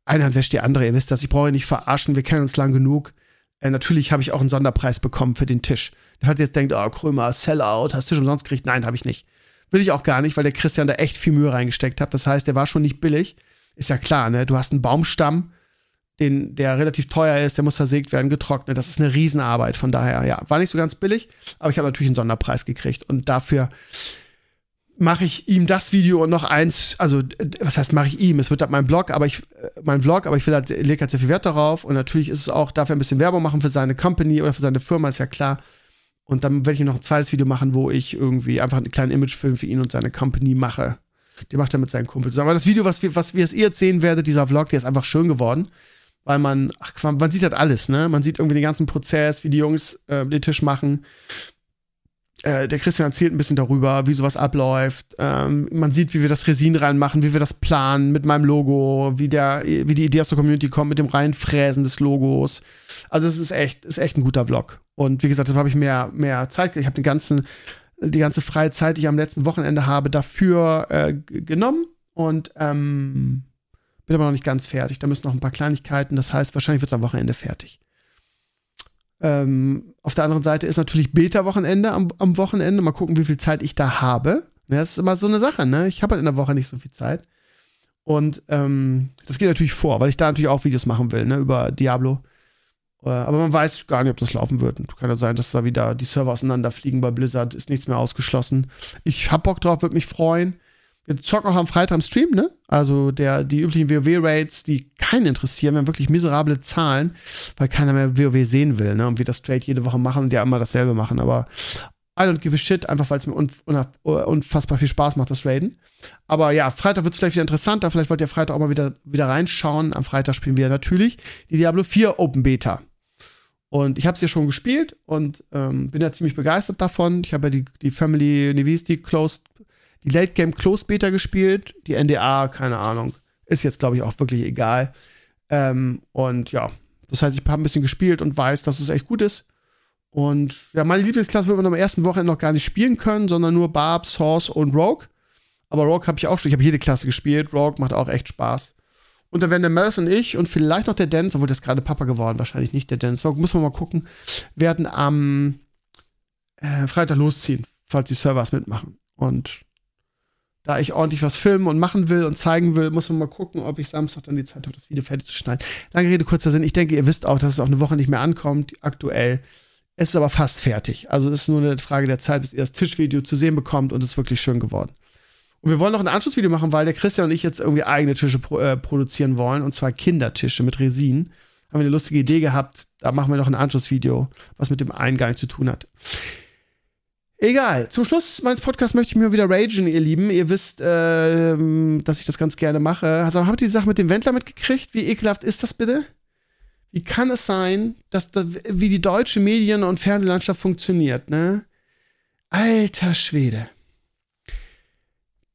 Eine Hand wäscht die andere, ihr wisst das. Ich brauche nicht verarschen, wir kennen uns lang genug. Äh, natürlich habe ich auch einen Sonderpreis bekommen für den Tisch. Falls ihr jetzt denkt, oh, Krömer, Sellout, hast Tisch umsonst gekriegt? Nein, habe ich nicht. Will ich auch gar nicht, weil der Christian da echt viel Mühe reingesteckt hat. Das heißt, der war schon nicht billig. Ist ja klar, ne? Du hast einen Baumstamm, den, der relativ teuer ist, der muss versägt werden, getrocknet. Das ist eine Riesenarbeit. Von daher, ja, war nicht so ganz billig, aber ich habe natürlich einen Sonderpreis gekriegt. Und dafür mache ich ihm das Video und noch eins, also was heißt mache ich ihm? Es wird halt mein Blog, aber ich äh, mein Vlog, aber ich will halt, lege halt sehr viel Wert darauf und natürlich ist es auch, darf er ein bisschen Werbung machen für seine Company oder für seine Firma, ist ja klar. Und dann werde ich noch ein zweites Video machen, wo ich irgendwie einfach einen kleinen Imagefilm für ihn und seine Company mache. Die macht er mit seinen Kumpels. Aber das Video, was wir, was wir jetzt jetzt sehen werdet, dieser Vlog, der ist einfach schön geworden. Weil man, ach, man sieht halt alles, ne? Man sieht irgendwie den ganzen Prozess, wie die Jungs äh, den Tisch machen. Äh, der Christian erzählt ein bisschen darüber, wie sowas abläuft. Ähm, man sieht, wie wir das Resin reinmachen, wie wir das planen mit meinem Logo, wie, der, wie die Idee aus der Community kommt mit dem Reinfräsen des Logos. Also es ist echt, ist echt ein guter Vlog. Und wie gesagt, da habe ich mehr, mehr Zeit. Ich habe den ganzen, die ganze freie Zeit, die ich am letzten Wochenende habe, dafür äh, genommen und ähm, bin aber noch nicht ganz fertig. Da müssen noch ein paar Kleinigkeiten. Das heißt, wahrscheinlich wird es am Wochenende fertig. Ähm, auf der anderen Seite ist natürlich Beta-Wochenende am, am, Wochenende. Mal gucken, wie viel Zeit ich da habe. Ja, das ist immer so eine Sache, ne? Ich habe halt in der Woche nicht so viel Zeit. Und ähm, das geht natürlich vor, weil ich da natürlich auch Videos machen will, ne? Über Diablo. Äh, aber man weiß gar nicht, ob das laufen wird. Kann ja sein, dass da wieder die Server auseinanderfliegen bei Blizzard. Ist nichts mehr ausgeschlossen. Ich hab Bock drauf, würde mich freuen. Wir zocken auch am Freitag im Stream, ne? Also der, die üblichen WoW-Rates, die keinen interessieren, wir haben wirklich miserable Zahlen, weil keiner mehr WoW sehen will, ne? Und wir das straight jede Woche machen und ja immer dasselbe machen. Aber I don't give a shit, einfach weil es mir unfassbar viel Spaß macht, das Raiden. Aber ja, Freitag wird es vielleicht wieder interessanter. Vielleicht wollt ihr Freitag auch mal wieder, wieder reinschauen. Am Freitag spielen wir natürlich die Diablo 4 Open Beta. Und ich habe es ja schon gespielt und ähm, bin ja ziemlich begeistert davon. Ich habe ja die, die Family, nee, wie ist die Closed, die Late Game Closed Beta gespielt. Die NDA, keine Ahnung. Ist jetzt, glaube ich, auch wirklich egal. Ähm, und ja, das heißt, ich habe ein bisschen gespielt und weiß, dass es echt gut ist. Und ja, meine Lieblingsklasse wird man am ersten Wochenende noch gar nicht spielen können, sondern nur Barb, Source und Rogue. Aber Rogue habe ich auch schon. Ich habe jede Klasse gespielt. Rogue macht auch echt Spaß. Und dann werden der Maris und ich und vielleicht noch der Dennis, obwohl der ist gerade Papa geworden, wahrscheinlich nicht der Dennis, muss man mal gucken, werden am äh, Freitag losziehen, falls die Servers mitmachen. Und da ich ordentlich was filmen und machen will und zeigen will, muss man mal gucken, ob ich Samstag dann die Zeit habe, das Video fertig zu schneiden. Lange Rede, kurzer Sinn. Ich denke, ihr wisst auch, dass es auch eine Woche nicht mehr ankommt, aktuell. Es ist aber fast fertig. Also es ist nur eine Frage der Zeit, bis ihr das Tischvideo zu sehen bekommt und es ist wirklich schön geworden. Und wir wollen noch ein Anschlussvideo machen, weil der Christian und ich jetzt irgendwie eigene Tische pro, äh, produzieren wollen. Und zwar Kindertische mit Resin. Haben wir eine lustige Idee gehabt. Da machen wir noch ein Anschlussvideo, was mit dem Eingang zu tun hat. Egal. Zum Schluss meines Podcasts möchte ich mir wieder ragen, ihr Lieben. Ihr wisst, ähm, dass ich das ganz gerne mache. Also, habt ihr die Sache mit dem Wendler mitgekriegt? Wie ekelhaft ist das bitte? Wie kann es sein, dass da, wie die deutsche Medien- und Fernsehlandschaft funktioniert, ne? Alter Schwede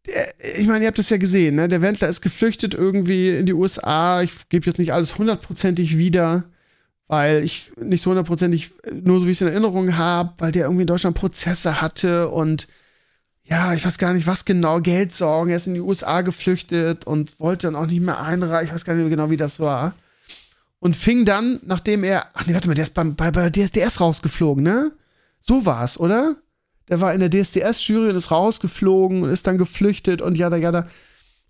der, ich meine, ihr habt das ja gesehen, ne? Der Wendler ist geflüchtet irgendwie in die USA. Ich gebe jetzt nicht alles hundertprozentig wieder, weil ich nicht so hundertprozentig, nur so wie ich es in Erinnerung habe, weil der irgendwie in Deutschland Prozesse hatte und ja, ich weiß gar nicht, was genau, Geldsorgen. Er ist in die USA geflüchtet und wollte dann auch nicht mehr einreichen. Ich weiß gar nicht mehr genau, wie das war. Und fing dann, nachdem er, ach nee, warte mal, der ist beim, bei, bei DSDS rausgeflogen, ne? So war's, oder? Der war in der DSDS-Jury und ist rausgeflogen und ist dann geflüchtet und jada, jada.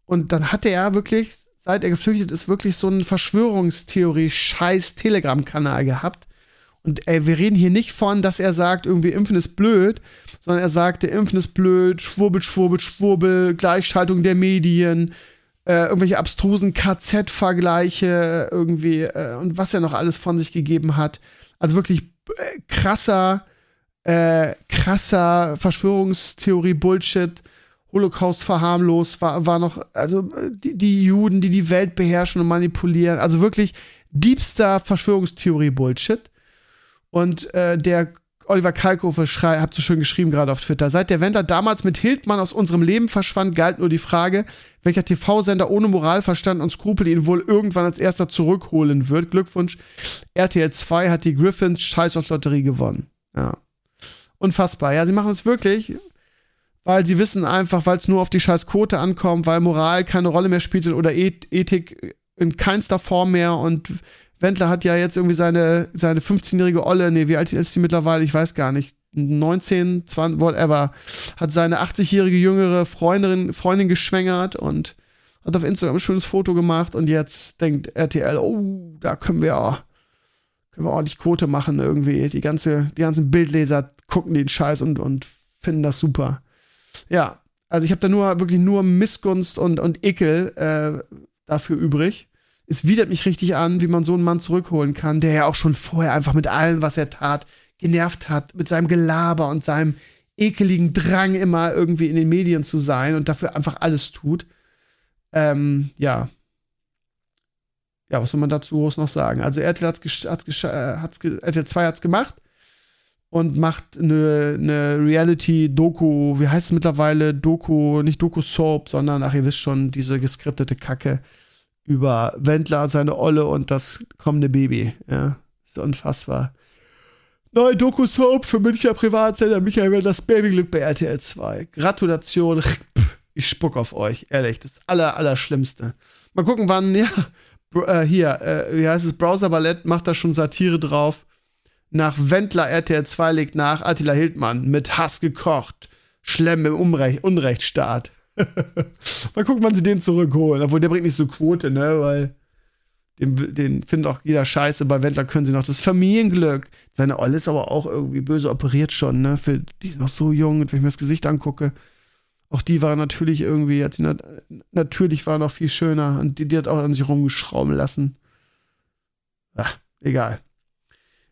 Und dann hatte er wirklich, seit er geflüchtet ist, wirklich so einen Verschwörungstheorie-Scheiß Telegram-Kanal gehabt. Und ey, wir reden hier nicht von, dass er sagt, irgendwie Impfen ist blöd, sondern er sagte, Impfen ist blöd, Schwurbel, Schwurbel, Schwurbel, Gleichschaltung der Medien, äh, irgendwelche abstrusen KZ-Vergleiche irgendwie äh, und was er noch alles von sich gegeben hat. Also wirklich äh, krasser äh, krasser Verschwörungstheorie-Bullshit, Holocaust verharmlost, war, war noch, also die, die, Juden, die die Welt beherrschen und manipulieren, also wirklich diebster Verschwörungstheorie-Bullshit. Und äh, der Oliver Kalkofe schrei, habt so schön geschrieben gerade auf Twitter. Seit der Wendler damals mit Hildmann aus unserem Leben verschwand, galt nur die Frage, welcher TV-Sender ohne Moralverstand und Skrupel ihn wohl irgendwann als erster zurückholen wird. Glückwunsch. RTL 2 hat die Griffins Scheiß aus Lotterie gewonnen. Ja. Unfassbar. Ja, sie machen es wirklich, weil sie wissen einfach, weil es nur auf die scheiß Quote ankommt, weil Moral keine Rolle mehr spielt oder Ethik in keinster Form mehr und Wendler hat ja jetzt irgendwie seine, seine 15-jährige Olle, nee, wie alt ist sie mittlerweile? Ich weiß gar nicht. 19, 20, whatever. Hat seine 80-jährige jüngere Freundin, Freundin geschwängert und hat auf Instagram ein schönes Foto gemacht und jetzt denkt RTL, oh, da können wir können wir ordentlich Quote machen irgendwie. Die, ganze, die ganzen Bildleser gucken den Scheiß und, und finden das super. Ja, also ich habe da nur wirklich nur Missgunst und, und Ekel äh, dafür übrig. Es widert mich richtig an, wie man so einen Mann zurückholen kann, der ja auch schon vorher einfach mit allem, was er tat, genervt hat, mit seinem Gelaber und seinem ekeligen Drang immer irgendwie in den Medien zu sein und dafür einfach alles tut. Ähm, ja, ja, was soll man dazu groß noch sagen? Also RTL hat's, hat's, äh, hat's, RTL 2 hat's gemacht und macht eine, eine Reality-Doku, wie heißt es mittlerweile? Doku, nicht Doku-Soap, sondern, ach, ihr wisst schon, diese geskriptete Kacke über Wendler, seine Olle und das kommende Baby. Ja, ist unfassbar. Neue Doku-Soap für Münchner Privatsender Michael Wendlers Babyglück bei RTL 2. Gratulation. Ich spuck auf euch, ehrlich. Das aller, Allerschlimmste. Mal gucken, wann, ja, äh, hier, äh, wie heißt es, Browser Ballett macht da schon Satire drauf. Nach Wendler RTL 2 legt nach Attila Hildmann mit Hass gekocht. Schlemm im Unrecht, Unrechtsstaat. Mal gucken, wann sie den zurückholen. Obwohl, der bringt nicht so Quote, ne? Weil Den, den findet auch jeder scheiße. Bei Wendler können sie noch das Familienglück. Seine Olle ist aber auch irgendwie böse operiert schon, ne? Für, die ist noch so jung, wenn ich mir das Gesicht angucke. Auch die war natürlich irgendwie, hat sie nat natürlich war noch viel schöner und die, die hat auch an sich rumgeschrauben lassen. Ach, egal.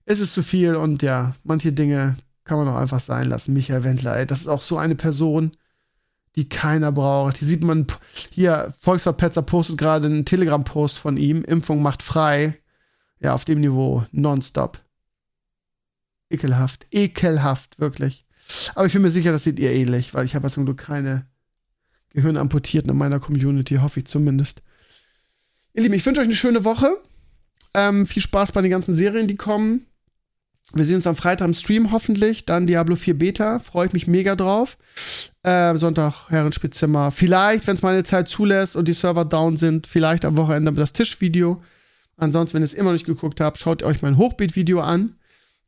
Es ist zu viel und ja, manche Dinge kann man doch einfach sein lassen. Michael Wendler, ey, das ist auch so eine Person, die keiner braucht. Hier sieht man, hier, Volksverpetzer postet gerade einen Telegram-Post von ihm. Impfung macht frei. Ja, auf dem Niveau. Nonstop. Ekelhaft. Ekelhaft, wirklich. Aber ich bin mir sicher, das seht ihr ähnlich, weil ich habe zum Glück keine Gehirnamputierten in meiner Community, hoffe ich zumindest. Ihr Lieben, ich wünsche euch eine schöne Woche. Ähm, viel Spaß bei den ganzen Serien, die kommen. Wir sehen uns am Freitag im Stream hoffentlich. Dann Diablo 4 Beta. Freue ich mich mega drauf. Äh, Sonntag Herrenspielzimmer. Vielleicht, wenn es meine Zeit zulässt und die Server down sind, vielleicht am Wochenende das Tischvideo. Ansonsten, wenn ihr es immer noch nicht geguckt habt, schaut euch mein Hochbeet-Video an.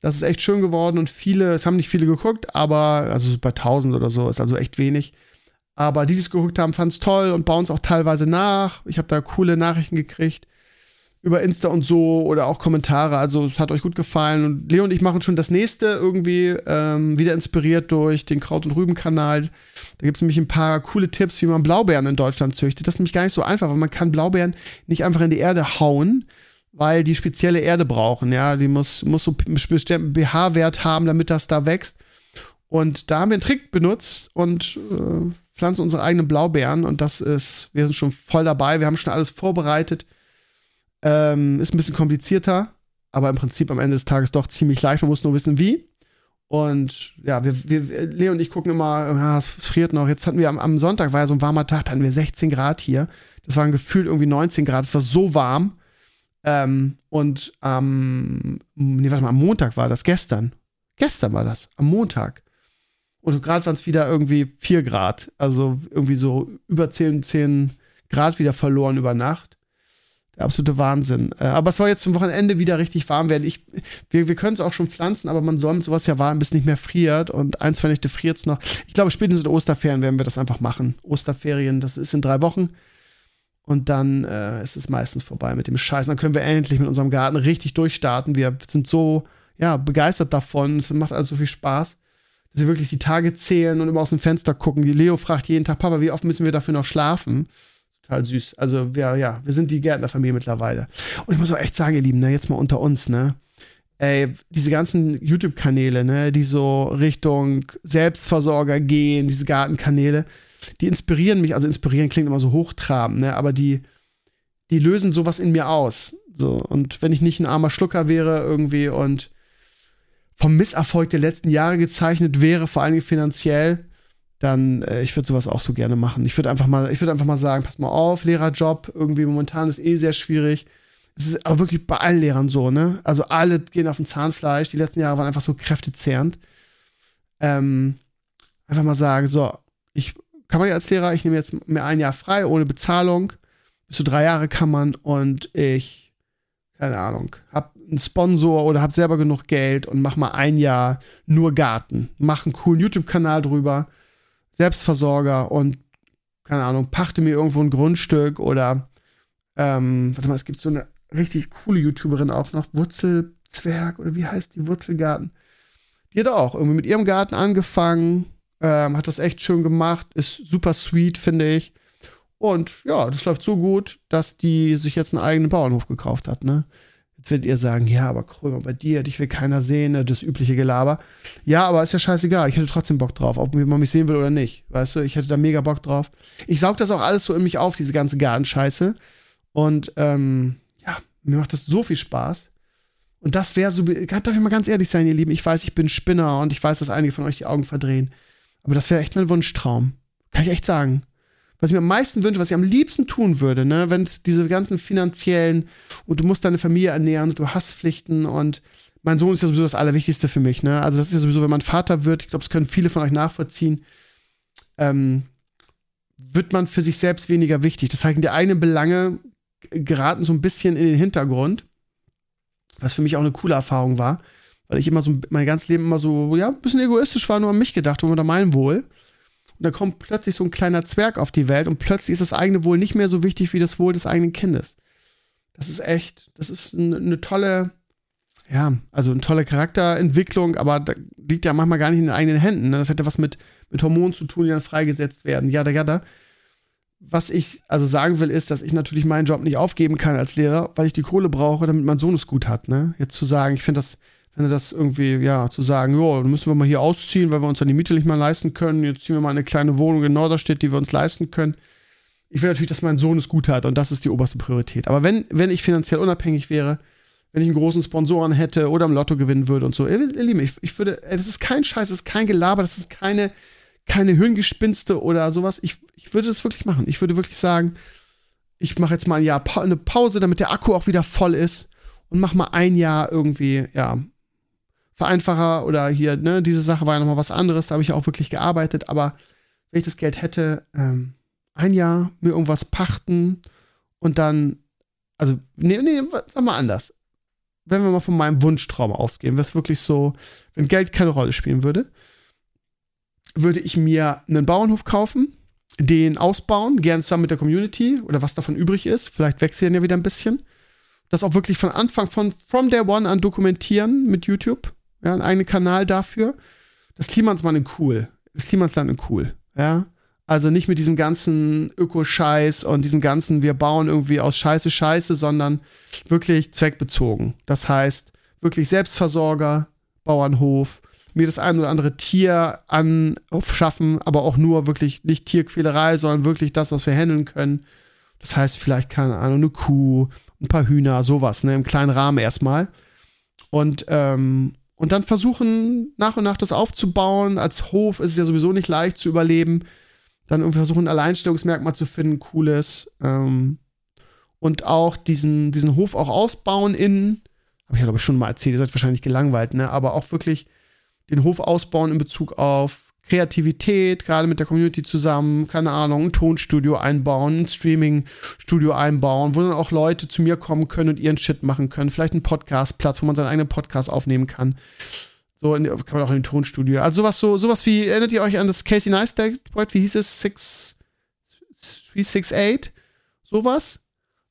Das ist echt schön geworden und viele, es haben nicht viele geguckt, aber, also bei 1000 oder so, ist also echt wenig. Aber die, die es geguckt haben, fanden es toll und bauen es auch teilweise nach. Ich habe da coole Nachrichten gekriegt über Insta und so oder auch Kommentare. Also es hat euch gut gefallen. Und Leo und ich machen schon das nächste irgendwie ähm, wieder inspiriert durch den Kraut- und Rüben-Kanal. Da gibt es nämlich ein paar coole Tipps, wie man Blaubeeren in Deutschland züchtet. Das ist nämlich gar nicht so einfach, weil man kann Blaubeeren nicht einfach in die Erde hauen, weil die spezielle Erde brauchen. Ja, die muss, muss so einen bestimmten pH-Wert haben, damit das da wächst. Und da haben wir einen Trick benutzt und äh, pflanzen unsere eigenen Blaubeeren. Und das ist, wir sind schon voll dabei. Wir haben schon alles vorbereitet ähm, ist ein bisschen komplizierter, aber im Prinzip am Ende des Tages doch ziemlich leicht. Man muss nur wissen, wie. Und ja, wir, wir Leo und ich gucken immer, ja, es friert noch. Jetzt hatten wir am, am, Sonntag, war ja so ein warmer Tag, da hatten wir 16 Grad hier. Das waren gefühlt irgendwie 19 Grad. Es war so warm. Ähm, und am, nee, warte mal, am Montag war das, gestern. Gestern war das, am Montag. Und gerade waren es wieder irgendwie 4 Grad. Also irgendwie so über 10, 10 Grad wieder verloren über Nacht. Der absolute Wahnsinn. Äh, aber es soll jetzt zum Wochenende wieder richtig warm werden. Ich, wir wir können es auch schon pflanzen, aber man soll mit sowas ja warten, bis es nicht mehr friert. Und ein, zwei Nächte friert es noch. Ich glaube, spätestens in Osterferien werden wir das einfach machen. Osterferien, das ist in drei Wochen. Und dann äh, ist es meistens vorbei mit dem Scheiß. Dann können wir endlich mit unserem Garten richtig durchstarten. Wir sind so ja, begeistert davon. Es macht also so viel Spaß, dass wir wirklich die Tage zählen und immer aus dem Fenster gucken. Die Leo fragt jeden Tag, Papa, wie oft müssen wir dafür noch schlafen? total süß. Also wir, ja, wir sind die Gärtnerfamilie mittlerweile. Und ich muss auch echt sagen, ihr Lieben, ne, jetzt mal unter uns, ne? Ey, diese ganzen YouTube-Kanäle, ne, die so Richtung Selbstversorger gehen, diese Gartenkanäle, die inspirieren mich, also inspirieren klingt immer so hochtrabend, ne, aber die, die lösen sowas in mir aus. So, und wenn ich nicht ein armer Schlucker wäre irgendwie und vom Misserfolg der letzten Jahre gezeichnet wäre, vor allen Dingen finanziell, dann äh, ich würde sowas auch so gerne machen. Ich würde einfach mal, ich würde einfach mal sagen, pass mal auf, Lehrerjob irgendwie momentan ist eh sehr schwierig. Es ist aber wirklich bei allen Lehrern so, ne? Also alle gehen auf dem Zahnfleisch. Die letzten Jahre waren einfach so kräftezehrend. Ähm, einfach mal sagen, so, ich kann man ja als Lehrer, ich nehme jetzt mir ein Jahr frei ohne Bezahlung. Bis zu drei Jahre kann man und ich, keine Ahnung, hab einen Sponsor oder hab selber genug Geld und mach mal ein Jahr nur Garten. Mach einen coolen YouTube-Kanal drüber Selbstversorger und, keine Ahnung, pachte mir irgendwo ein Grundstück oder, ähm, warte mal, es gibt so eine richtig coole YouTuberin auch noch, Wurzelzwerg oder wie heißt die, Wurzelgarten. Die hat auch irgendwie mit ihrem Garten angefangen, ähm, hat das echt schön gemacht, ist super sweet, finde ich. Und ja, das läuft so gut, dass die sich jetzt einen eigenen Bauernhof gekauft hat, ne? Jetzt werdet ihr sagen, ja, aber Krömer, bei dir, dich will keiner sehen, ne, das übliche Gelaber. Ja, aber ist ja scheißegal. Ich hätte trotzdem Bock drauf, ob man mich sehen will oder nicht. Weißt du, ich hätte da mega Bock drauf. Ich saug das auch alles so in mich auf, diese ganze Gartenscheiße. Und ähm, ja, mir macht das so viel Spaß. Und das wäre so, darf ich mal ganz ehrlich sein, ihr Lieben. Ich weiß, ich bin Spinner und ich weiß, dass einige von euch die Augen verdrehen. Aber das wäre echt mein Wunschtraum. Kann ich echt sagen was ich mir am meisten wünsche, was ich am liebsten tun würde, ne, wenn es diese ganzen finanziellen und du musst deine Familie ernähren und du hast Pflichten und mein Sohn ist ja sowieso das Allerwichtigste für mich, ne? Also das ist ja sowieso, wenn man Vater wird, ich glaube, das können viele von euch nachvollziehen, ähm, wird man für sich selbst weniger wichtig. Das heißt, die eigenen Belange geraten so ein bisschen in den Hintergrund, was für mich auch eine coole Erfahrung war, weil ich immer so mein ganzes Leben immer so, ja, ein bisschen egoistisch war, nur an mich gedacht und unter mein Wohl. Und da kommt plötzlich so ein kleiner Zwerg auf die Welt und plötzlich ist das eigene Wohl nicht mehr so wichtig wie das Wohl des eigenen Kindes. Das ist echt, das ist eine ne tolle, ja, also eine tolle Charakterentwicklung, aber da liegt ja manchmal gar nicht in den eigenen Händen. Ne? Das hätte was mit, mit Hormonen zu tun, die dann freigesetzt werden, ja, ja, da. Was ich also sagen will, ist, dass ich natürlich meinen Job nicht aufgeben kann als Lehrer, weil ich die Kohle brauche, damit mein Sohn es gut hat. Ne? Jetzt zu sagen, ich finde das, wenn das irgendwie, ja, zu sagen, jo, dann müssen wir mal hier ausziehen, weil wir uns dann die Miete nicht mehr leisten können. Jetzt ziehen wir mal eine kleine Wohnung in Norderstedt, die wir uns leisten können. Ich will natürlich, dass mein Sohn es gut hat und das ist die oberste Priorität. Aber wenn, wenn ich finanziell unabhängig wäre, wenn ich einen großen Sponsoren hätte oder im Lotto gewinnen würde und so. Ihr, ihr Lieben, ich, ich würde, das ist kein Scheiß, das ist kein Gelaber, das ist keine, keine Hirngespinste oder sowas. Ich, ich würde das wirklich machen. Ich würde wirklich sagen, ich mache jetzt mal ein Jahr pa eine Pause, damit der Akku auch wieder voll ist und mach mal ein Jahr irgendwie, ja, Vereinfacher oder hier, ne, diese Sache war ja nochmal was anderes, da habe ich auch wirklich gearbeitet, aber wenn ich das Geld hätte, ähm, ein Jahr mir irgendwas pachten und dann, also, nee, nee, sag mal anders wenn wir mal von meinem Wunschtraum ausgehen, wäre es wirklich so, wenn Geld keine Rolle spielen würde, würde ich mir einen Bauernhof kaufen, den ausbauen, gern zusammen mit der Community oder was davon übrig ist. Vielleicht wechseln ja wieder ein bisschen. Das auch wirklich von Anfang, von From Day One an dokumentieren mit YouTube. Ja, einen eigenen Kanal dafür. Das Klimansmann in cool. Das Klimansland in cool. Ja. Also nicht mit diesem ganzen Ökoscheiß und diesem ganzen, wir bauen irgendwie aus Scheiße Scheiße, sondern wirklich zweckbezogen. Das heißt, wirklich Selbstversorger, Bauernhof, mir das ein oder andere Tier anschaffen, aber auch nur wirklich nicht Tierquälerei, sondern wirklich das, was wir handeln können. Das heißt, vielleicht, keine Ahnung, eine Kuh, ein paar Hühner, sowas, ne, im kleinen Rahmen erstmal. Und, ähm, und dann versuchen, nach und nach das aufzubauen. Als Hof ist es ja sowieso nicht leicht zu überleben dann irgendwie versuchen, ein Alleinstellungsmerkmal zu finden, cooles. Ähm, und auch diesen, diesen Hof auch ausbauen innen. Habe ich ja, glaube ich, schon mal erzählt, ihr seid wahrscheinlich gelangweilt, ne? Aber auch wirklich den Hof ausbauen in Bezug auf Kreativität, gerade mit der Community zusammen, keine Ahnung, ein Tonstudio einbauen, ein Streaming-Studio einbauen, wo dann auch Leute zu mir kommen können und ihren Shit machen können. Vielleicht ein Podcast-Platz, wo man seinen eigenen Podcast aufnehmen kann. So in, kann man auch in dem Tonstudio. Also sowas so, sowas wie, erinnert ihr euch an das Casey Neistat Projekt? Wie hieß es? 6, 368? Sowas.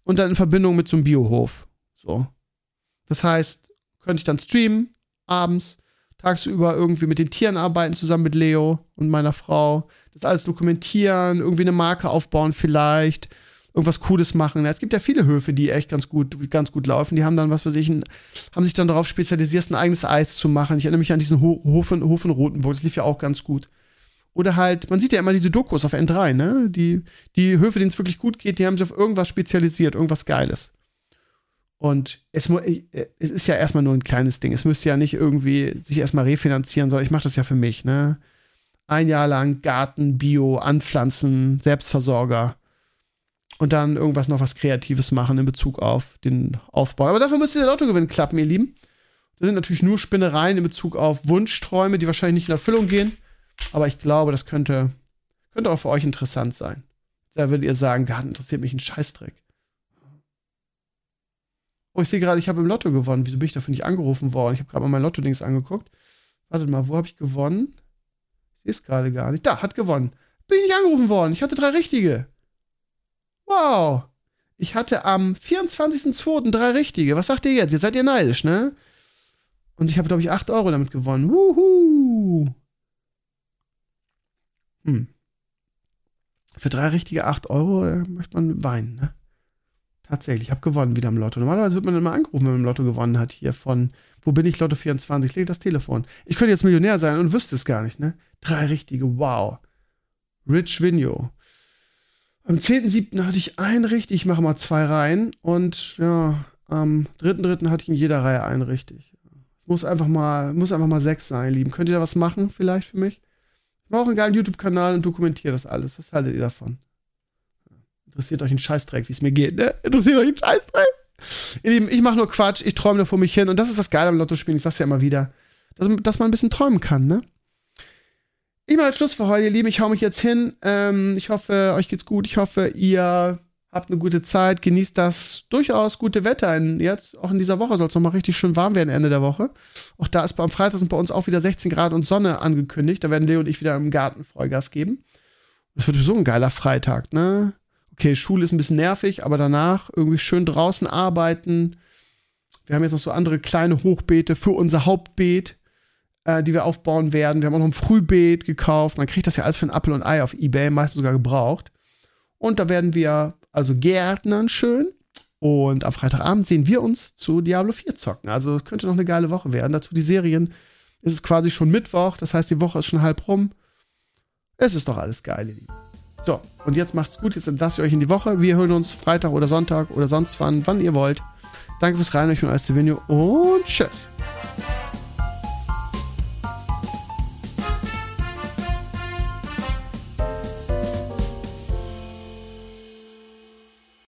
Und dann in Verbindung mit so einem Biohof. So. Das heißt, könnte ich dann streamen, abends, tagsüber irgendwie mit den Tieren arbeiten, zusammen mit Leo und meiner Frau. Das alles dokumentieren, irgendwie eine Marke aufbauen vielleicht irgendwas Cooles machen. Es gibt ja viele Höfe, die echt ganz gut, ganz gut laufen. Die haben dann, was weiß ich, ein, haben sich dann darauf spezialisiert, ein eigenes Eis zu machen. Ich erinnere mich an diesen Hof in, Hof in Rotenburg, das lief ja auch ganz gut. Oder halt, man sieht ja immer diese Dokus auf N3, ne? Die, die Höfe, denen es wirklich gut geht, die haben sich auf irgendwas spezialisiert, irgendwas Geiles. Und es, äh, es ist ja erstmal nur ein kleines Ding. Es müsste ja nicht irgendwie sich erstmal refinanzieren, sondern ich mache das ja für mich, ne? Ein Jahr lang Garten, Bio, Anpflanzen, Selbstversorger und dann irgendwas noch was Kreatives machen in Bezug auf den Aufbau. Aber dafür müsste der Lottogewinn klappen, ihr Lieben. Das sind natürlich nur Spinnereien in Bezug auf Wunschträume, die wahrscheinlich nicht in Erfüllung gehen. Aber ich glaube, das könnte, könnte auch für euch interessant sein. Da würdet ihr sagen, Garten interessiert mich ein Scheißdreck. Oh, ich sehe gerade, ich habe im Lotto gewonnen. Wieso bin ich dafür nicht angerufen worden? Ich habe gerade mal mein Lotto-Dings angeguckt. Wartet mal, wo habe ich gewonnen? Ich sehe es gerade gar nicht. Da, hat gewonnen. Bin ich nicht angerufen worden. Ich hatte drei richtige. Wow. Ich hatte am 24.02. drei richtige. Was sagt ihr jetzt? Jetzt seid ihr neidisch, ne? Und ich habe, glaube ich, 8 Euro damit gewonnen. Wuhu. Hm. Für drei richtige 8 Euro möchte man weinen, ne? Tatsächlich, ich habe gewonnen wieder im Lotto. Normalerweise wird man immer angerufen, wenn man im Lotto gewonnen hat. Hier von, wo bin ich, Lotto 24? Ich lege das Telefon. Ich könnte jetzt Millionär sein und wüsste es gar nicht, ne? Drei richtige, wow. Rich Vigno. Am 10.7. hatte ich einen richtig, ich mache mal zwei Reihen. Und ja, am 3.3. hatte ich in jeder Reihe einen richtig. Es muss einfach mal, muss einfach mal sechs sein, Lieben. Könnt ihr da was machen, vielleicht für mich? Ich mache auch einen geilen YouTube-Kanal und dokumentiere das alles. Was haltet ihr davon? Interessiert euch ein Scheißdreck, wie es mir geht, ne? Interessiert euch ein Scheißdreck? Ihr Lieben, ich mache nur Quatsch, ich träume nur vor mich hin. Und das ist das Geile am Lotto-Spielen, ich sag's ja immer wieder. Dass, dass man ein bisschen träumen kann, ne? Ich mache Schluss für heute, ihr Lieben. Ich hau mich jetzt hin. Ähm, ich hoffe, euch geht's gut. Ich hoffe, ihr habt eine gute Zeit. Genießt das durchaus gute Wetter. In, jetzt, auch in dieser Woche soll es nochmal richtig schön warm werden, Ende der Woche. Auch da ist beim Freitag sind bei uns auch wieder 16 Grad und Sonne angekündigt. Da werden Leo und ich wieder im Garten Vollgas geben. Das wird so ein geiler Freitag, ne? Okay, Schule ist ein bisschen nervig, aber danach irgendwie schön draußen arbeiten. Wir haben jetzt noch so andere kleine Hochbeete für unser Hauptbeet, äh, die wir aufbauen werden. Wir haben auch noch ein Frühbeet gekauft. Man kriegt das ja alles für ein Apfel und Ei auf Ebay, meistens sogar gebraucht. Und da werden wir also gärtnern schön. Und am Freitagabend sehen wir uns zu Diablo 4 zocken. Also es könnte noch eine geile Woche werden. Dazu die Serien. Es ist quasi schon Mittwoch, das heißt, die Woche ist schon halb rum. Es ist doch alles geil, ihr Lieben. So, und jetzt macht's gut. Jetzt entlasse ich euch in die Woche. Wir hören uns Freitag oder Sonntag oder sonst wann, wann ihr wollt. Danke fürs Rein, euch und alles zu und tschüss.